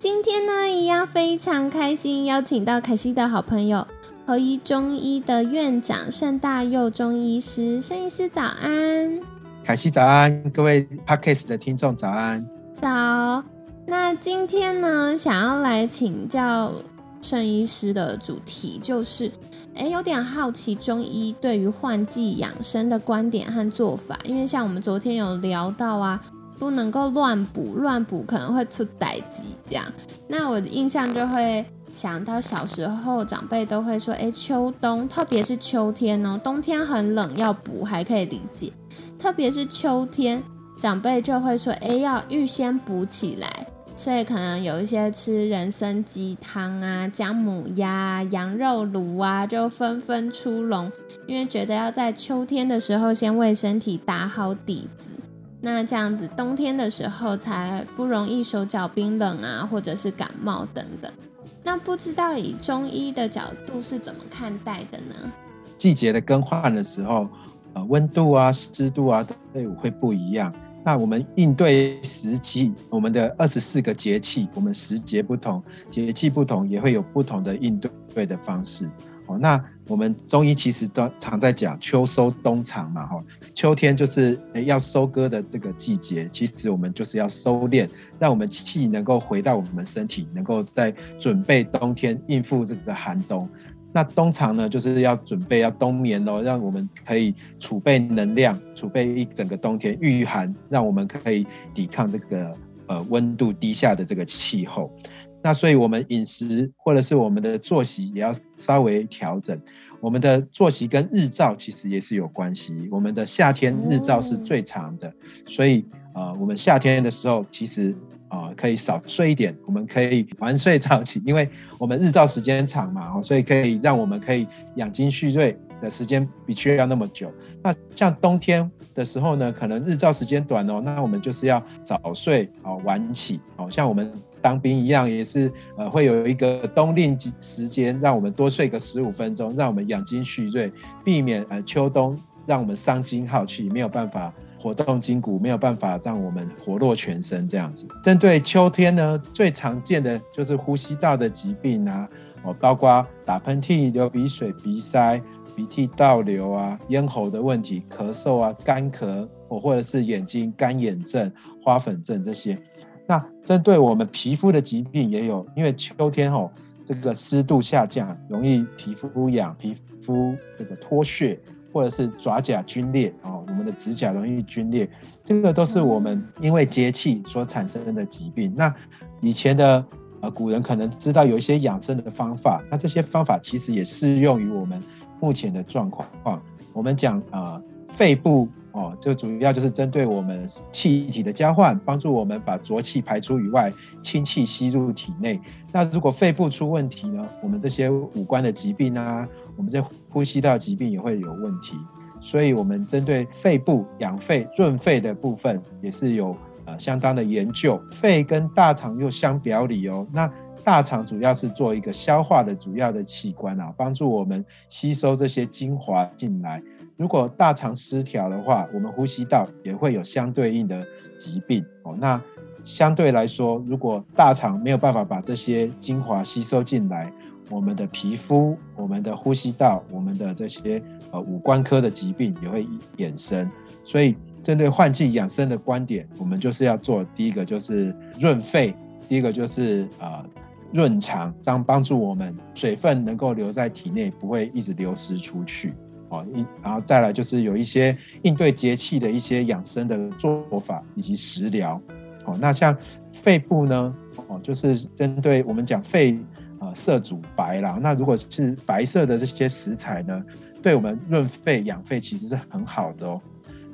今天呢，一样非常开心，邀请到凯西的好朋友合一中医的院长盛大佑中医师，盛医师早安，凯西早安，各位 Podcast 的听众早安，早。那今天呢，想要来请教盛医师的主题就是，哎，有点好奇中医对于换季养生的观点和做法，因为像我们昨天有聊到啊。不能够乱补，乱补可能会出歹疾。这样，那我的印象就会想到小时候长辈都会说，哎，秋冬，特别是秋天哦，冬天很冷要补还可以理解，特别是秋天，长辈就会说，哎，要预先补起来，所以可能有一些吃人参鸡汤啊、姜母鸭、羊肉炉啊，就纷纷出笼，因为觉得要在秋天的时候先为身体打好底子。那这样子，冬天的时候才不容易手脚冰冷啊，或者是感冒等等。那不知道以中医的角度是怎么看待的呢？季节的更换的时候，呃，温度啊、湿度啊都会不一样。那我们应对时期，我们的二十四个节气，我们时节不同，节气不同，也会有不同的应对的方式。那我们中医其实都常在讲秋收冬藏嘛，哈，秋天就是要收割的这个季节，其实我们就是要收敛，让我们气能够回到我们身体，能够在准备冬天应付这个寒冬。那冬藏呢，就是要准备要冬眠哦，让我们可以储备能量，储备一整个冬天御寒，让我们可以抵抗这个呃温度低下的这个气候。那所以，我们饮食或者是我们的作息也要稍微调整。我们的作息跟日照其实也是有关系。我们的夏天日照是最长的，所以啊，我们夏天的时候其实啊可以少睡一点，我们可以晚睡早起，因为我们日照时间长嘛，所以可以让我们可以养精蓄锐的时间比需要那么久。那像冬天的时候呢，可能日照时间短哦，那我们就是要早睡哦，晚起。哦像我们当兵一样，也是呃会有一个冬令时间，让我们多睡个十五分钟，让我们养精蓄锐，避免呃秋冬让我们伤筋耗气，没有办法活动筋骨，没有办法让我们活络全身这样子。针对秋天呢，最常见的就是呼吸道的疾病啊，哦，包括打喷嚏、流鼻水、鼻塞。鼻涕倒流啊，咽喉的问题，咳嗽啊，干咳，或者是眼睛干眼症、花粉症这些。那针对我们皮肤的疾病也有，因为秋天哦，这个湿度下降，容易皮肤痒、皮肤这个脱屑，或者是爪甲皲裂哦，我们的指甲容易皲裂，这个都是我们因为节气所产生的疾病。那以前的呃古人可能知道有一些养生的方法，那这些方法其实也适用于我们。目前的状况，我们讲啊，肺部哦，这主要就是针对我们气体的交换，帮助我们把浊气排出以外，氢气吸入体内。那如果肺部出问题呢，我们这些五官的疾病啊，我们这呼吸道疾病也会有问题。所以，我们针对肺部养肺、润肺的部分，也是有呃相当的研究。肺跟大肠又相表里哦，那。大肠主要是做一个消化的主要的器官啊，帮助我们吸收这些精华进来。如果大肠失调的话，我们呼吸道也会有相对应的疾病哦。那相对来说，如果大肠没有办法把这些精华吸收进来，我们的皮肤、我们的呼吸道、我们的这些呃五官科的疾病也会衍生。所以，针对换季养生的观点，我们就是要做第一个就是润肺，第一个就是呃。润肠，这样帮助我们水分能够留在体内，不会一直流失出去。哦，一然后再来就是有一些应对节气的一些养生的做法以及食疗。哦，那像肺部呢，哦，就是针对我们讲肺，啊，色主白啦。那如果是白色的这些食材呢，对我们润肺养肺其实是很好的哦。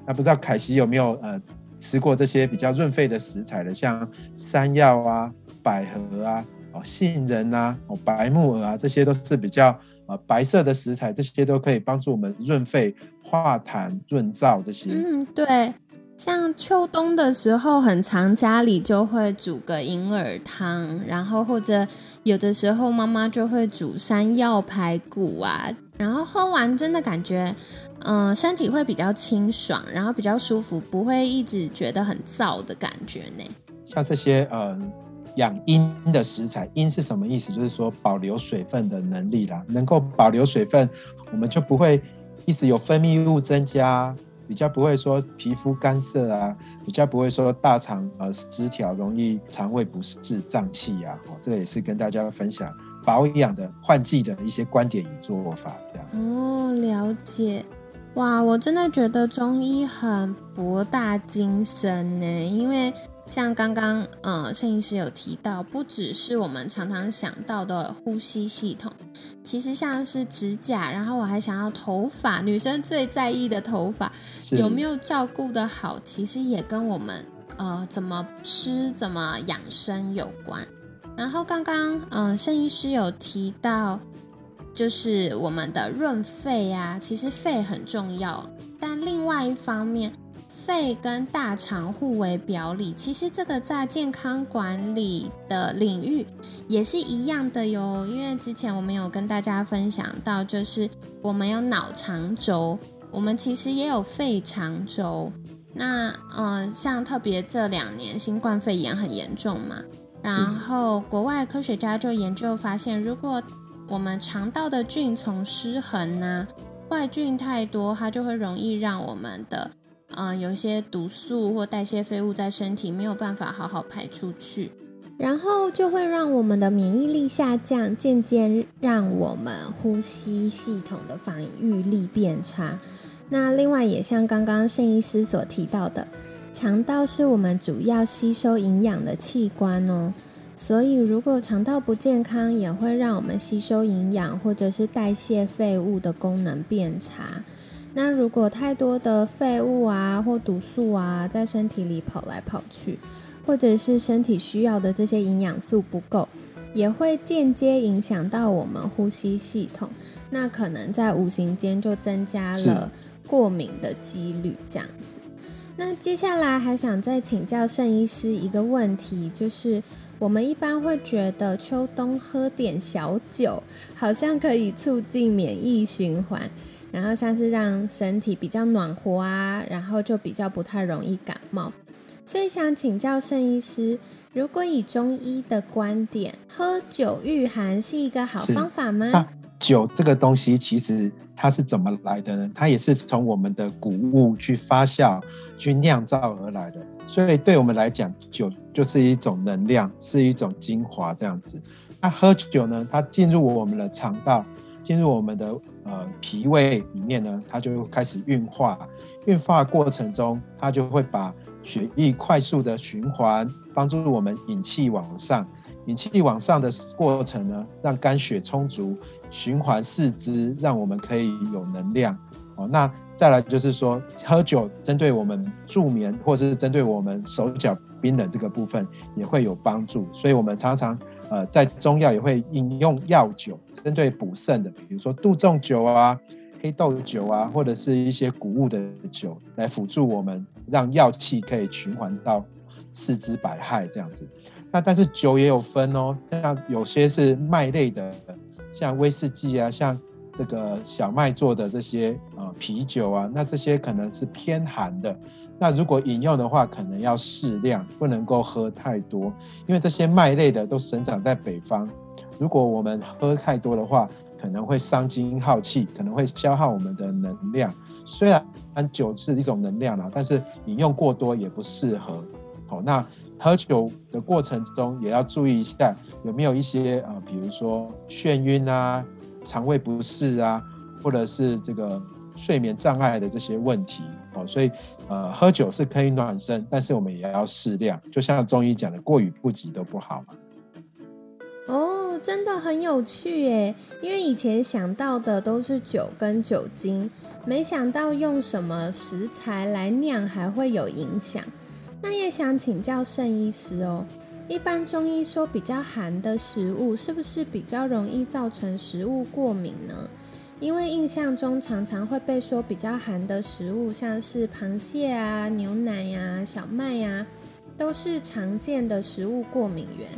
那不知道凯西有没有呃吃过这些比较润肺的食材的，像山药啊、百合啊。哦，杏仁啊，哦，白木耳啊，这些都是比较呃白色的食材，这些都可以帮助我们润肺、化痰、润燥这些。嗯，对。像秋冬的时候，很常家里就会煮个银耳汤，然后或者有的时候妈妈就会煮山药排骨啊，然后喝完真的感觉，嗯，身体会比较清爽，然后比较舒服，不会一直觉得很燥的感觉呢。像这些呃养阴的食材，阴是什么意思？就是说保留水分的能力啦，能够保留水分，我们就不会一直有分泌物增加。比较不会说皮肤干涩啊，比较不会说大肠呃失调，容易肠胃不适、胀气呀。哦，这个也是跟大家分享保养的换季的一些观点与做法，这样。哦，了解。哇，我真的觉得中医很博大精深呢，因为。像刚刚，呃，摄影师有提到，不只是我们常常想到的呼吸系统，其实像是指甲，然后我还想要头发，女生最在意的头发有没有照顾的好，其实也跟我们呃怎么吃、怎么养生有关。然后刚刚，嗯，摄医师有提到，就是我们的润肺啊，其实肺很重要，但另外一方面。肺跟大肠互为表里，其实这个在健康管理的领域也是一样的哟。因为之前我们有跟大家分享到，就是我们有脑肠轴，我们其实也有肺肠轴。那呃，像特别这两年新冠肺炎很严重嘛，然后国外科学家就研究发现，如果我们肠道的菌丛失衡呢，坏菌太多，它就会容易让我们的。嗯，有一些毒素或代谢废物在身体没有办法好好排出去，然后就会让我们的免疫力下降，渐渐让我们呼吸系统的防御力变差。那另外也像刚刚圣医师所提到的，肠道是我们主要吸收营养的器官哦，所以如果肠道不健康，也会让我们吸收营养或者是代谢废物的功能变差。那如果太多的废物啊或毒素啊在身体里跑来跑去，或者是身体需要的这些营养素不够，也会间接影响到我们呼吸系统。那可能在无形间就增加了过敏的几率，这样子。那接下来还想再请教盛医师一个问题，就是我们一般会觉得秋冬喝点小酒，好像可以促进免疫循环。然后像是让身体比较暖和啊，然后就比较不太容易感冒。所以想请教盛医师，如果以中医的观点，喝酒御寒是一个好方法吗？酒这个东西其实它是怎么来的呢？它也是从我们的谷物去发酵、去酿造而来的。所以对我们来讲，酒就是一种能量，是一种精华这样子。那喝酒呢？它进入我们的肠道。进入我们的呃脾胃里面呢，它就开始运化。运化过程中，它就会把血液快速的循环，帮助我们引气往上。引气往上的过程呢，让肝血充足，循环四肢，让我们可以有能量。哦，那再来就是说，喝酒针对我们助眠，或者是针对我们手脚冰冷这个部分，也会有帮助。所以我们常常。呃，在中药也会饮用药酒，针对补肾的，比如说杜仲酒啊、黑豆酒啊，或者是一些谷物的酒，来辅助我们，让药气可以循环到四肢百骸这样子。那但是酒也有分哦，像有些是麦类的，像威士忌啊，像这个小麦做的这些呃啤酒啊，那这些可能是偏寒的。那如果饮用的话，可能要适量，不能够喝太多，因为这些麦类的都生长在北方。如果我们喝太多的话，可能会伤精耗气，可能会消耗我们的能量。虽然酒是一种能量啦，但是饮用过多也不适合。好，那喝酒的过程中也要注意一下，有没有一些呃，比如说眩晕啊、肠胃不适啊，或者是这个睡眠障碍的这些问题。哦，所以。呃，喝酒是可以暖身，但是我们也要适量。就像中医讲的，过与不及都不好嘛。哦，真的很有趣耶！因为以前想到的都是酒跟酒精，没想到用什么食材来酿还会有影响。那也想请教盛医师哦，一般中医说比较寒的食物，是不是比较容易造成食物过敏呢？因为印象中常常会被说比较寒的食物，像是螃蟹啊、牛奶呀、小麦呀，都是常见的食物过敏源。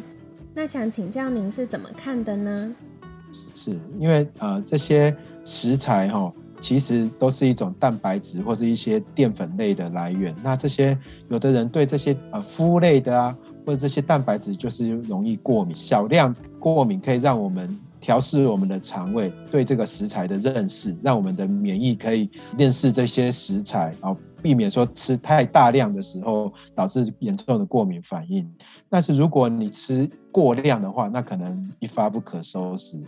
那想请教您是怎么看的呢？是因为呃这些食材哈，其实都是一种蛋白质或是一些淀粉类的来源。那这些有的人对这些呃麸类的啊。或者这些蛋白质就是容易过敏，小量过敏可以让我们调试我们的肠胃对这个食材的认识，让我们的免疫可以认识这些食材，然后避免说吃太大量的时候导致严重的过敏反应。但是如果你吃过量的话，那可能一发不可收拾。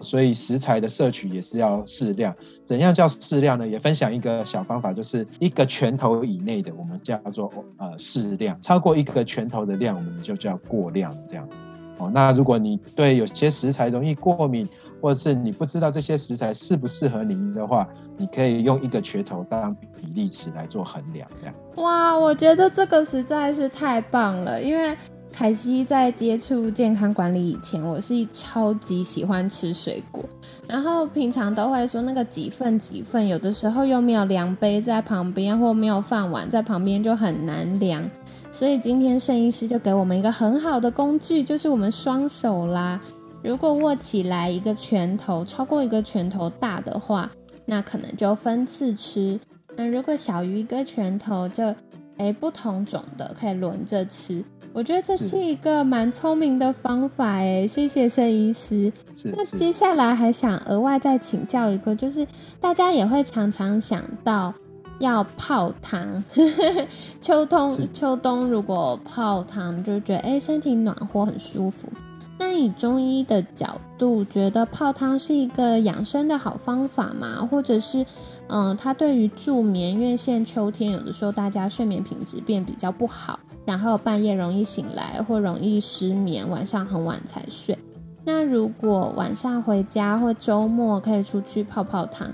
所以食材的摄取也是要适量。怎样叫适量呢？也分享一个小方法，就是一个拳头以内的，我们叫做呃适量；超过一个拳头的量，我们就叫过量这样子。哦，那如果你对有些食材容易过敏，或者是你不知道这些食材适不适合您的话，你可以用一个拳头当比例尺来做衡量。这样。哇，我觉得这个实在是太棒了，因为。凯西在接触健康管理以前，我是超级喜欢吃水果，然后平常都会说那个几份几份，有的时候又没有量杯在旁边，或没有饭碗在旁边，就很难量。所以今天圣医师就给我们一个很好的工具，就是我们双手啦。如果握起来一个拳头超过一个拳头大的话，那可能就分次吃；那如果小于一个拳头，就诶不同种的可以轮着吃。我觉得这是一个蛮聪明的方法哎，谢谢盛医师。那接下来还想额外再请教一个，就是大家也会常常想到要泡汤，秋冬秋冬如果泡汤就觉得哎身体暖和很舒服。那以中医的角度，觉得泡汤是一个养生的好方法吗？或者是嗯，它对于助眠，因为现在秋天有的时候大家睡眠品质变比较不好。然后半夜容易醒来或容易失眠，晚上很晚才睡。那如果晚上回家或周末可以出去泡泡汤，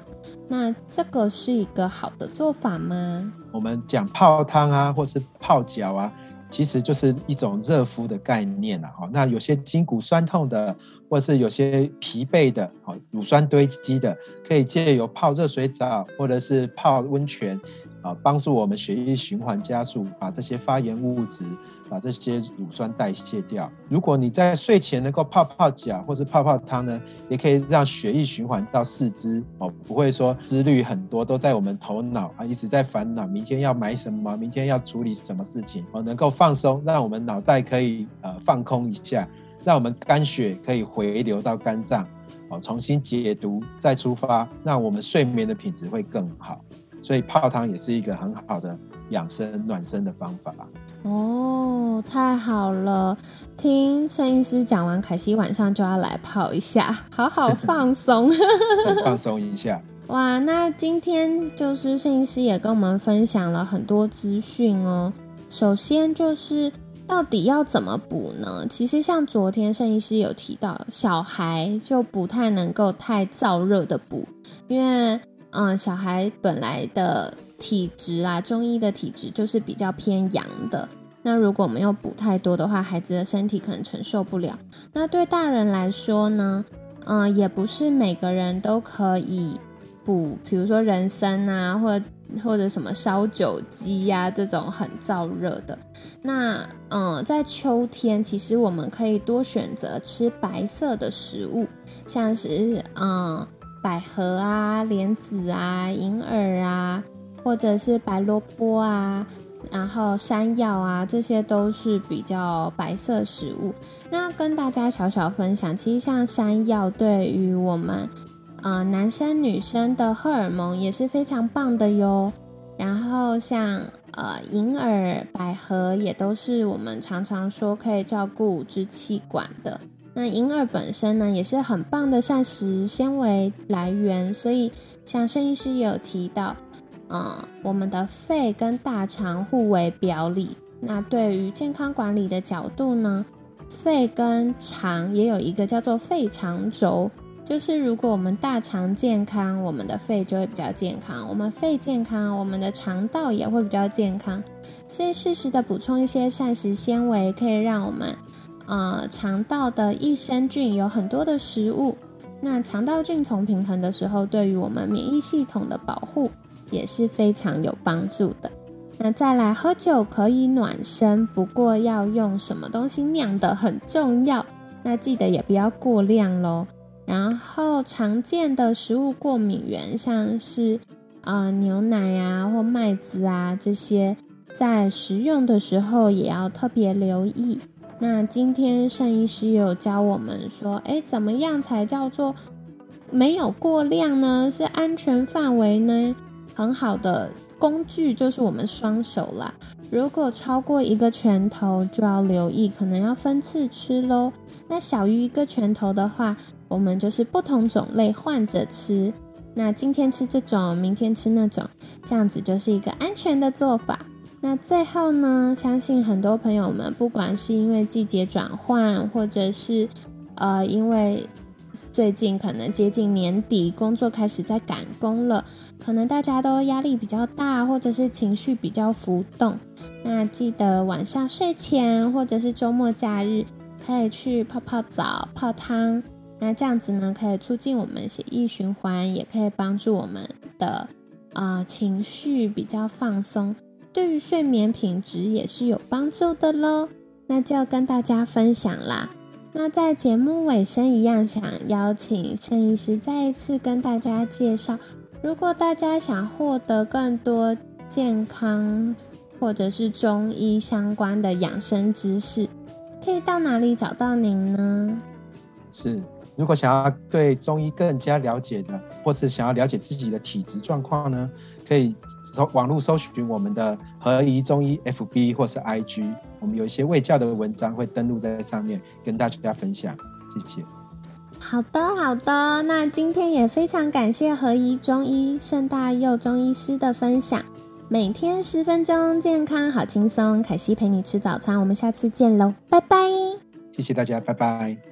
那这个是一个好的做法吗？我们讲泡汤啊，或是泡脚啊，其实就是一种热敷的概念啊。那有些筋骨酸痛的，或是有些疲惫的，好乳酸堆积的，可以借由泡热水澡或者是泡温泉。啊，帮助我们血液循环加速，把这些发炎物质、把这些乳酸代谢掉。如果你在睡前能够泡泡脚或是泡泡汤呢，也可以让血液循环到四肢哦，不会说思虑很多都在我们头脑啊，一直在烦恼明天要买什么，明天要处理什么事情哦，能够放松，让我们脑袋可以呃放空一下，让我们肝血可以回流到肝脏哦，重新解毒再出发，那我们睡眠的品质会更好。所以泡汤也是一个很好的养生暖身的方法哦，太好了！听摄影师讲完，凯西晚上就要来泡一下，好好 放松，放松一下。哇，那今天就是摄影师也跟我们分享了很多资讯哦。首先就是到底要怎么补呢？其实像昨天摄影师有提到，小孩就不太能够太燥热的补，因为。嗯，小孩本来的体质啊，中医的体质就是比较偏阳的。那如果没有补太多的话，孩子的身体可能承受不了。那对大人来说呢，嗯，也不是每个人都可以补，比如说人参啊，或或者什么烧酒鸡呀这种很燥热的。那嗯，在秋天，其实我们可以多选择吃白色的食物，像是嗯。百合啊、莲子啊、银耳啊，或者是白萝卜啊，然后山药啊，这些都是比较白色食物。那跟大家小小分享，其实像山药对于我们呃男生女生的荷尔蒙也是非常棒的哟。然后像呃银耳、百合也都是我们常常说可以照顾支气管的。那银耳本身呢，也是很棒的膳食纤维来源，所以像盛医师也有提到，嗯，我们的肺跟大肠互为表里。那对于健康管理的角度呢，肺跟肠也有一个叫做肺肠轴，就是如果我们大肠健康，我们的肺就会比较健康；我们肺健康，我们的肠道也会比较健康。所以适时的补充一些膳食纤维，可以让我们呃肠道的益生菌有很多的食物。那肠道菌丛平衡的时候，对于我们免疫系统的保护也是非常有帮助的。那再来喝酒可以暖身，不过要用什么东西酿的很重要。那记得也不要过量喽。然后常见的食物过敏源，像是呃牛奶啊或麦子啊这些，在食用的时候也要特别留意。那今天盛医师有教我们说，哎，怎么样才叫做没有过量呢？是安全范围呢？很好的。工具就是我们双手啦。如果超过一个拳头，就要留意，可能要分次吃喽。那小于一个拳头的话，我们就是不同种类换着吃。那今天吃这种，明天吃那种，这样子就是一个安全的做法。那最后呢，相信很多朋友们，不管是因为季节转换，或者是呃因为。最近可能接近年底，工作开始在赶工了，可能大家都压力比较大，或者是情绪比较浮动。那记得晚上睡前或者是周末假日，可以去泡泡澡、泡汤。那这样子呢，可以促进我们血液循环，也可以帮助我们的啊情绪比较放松，对于睡眠品质也是有帮助的喽。那就跟大家分享啦。那在节目尾声一样，想邀请盛医师再一次跟大家介绍，如果大家想获得更多健康或者是中医相关的养生知识，可以到哪里找到您呢？是，如果想要对中医更加了解的，或是想要了解自己的体质状况呢，可以搜网络搜寻我们的合宜中医 FB 或是 IG。我们有一些卫教的文章会登录在上面，跟大家分享。谢谢。好的，好的。那今天也非常感谢合一中医盛大佑中医师的分享。每天十分钟，健康好轻松。凯西陪你吃早餐，我们下次见喽，拜拜。谢谢大家，拜拜。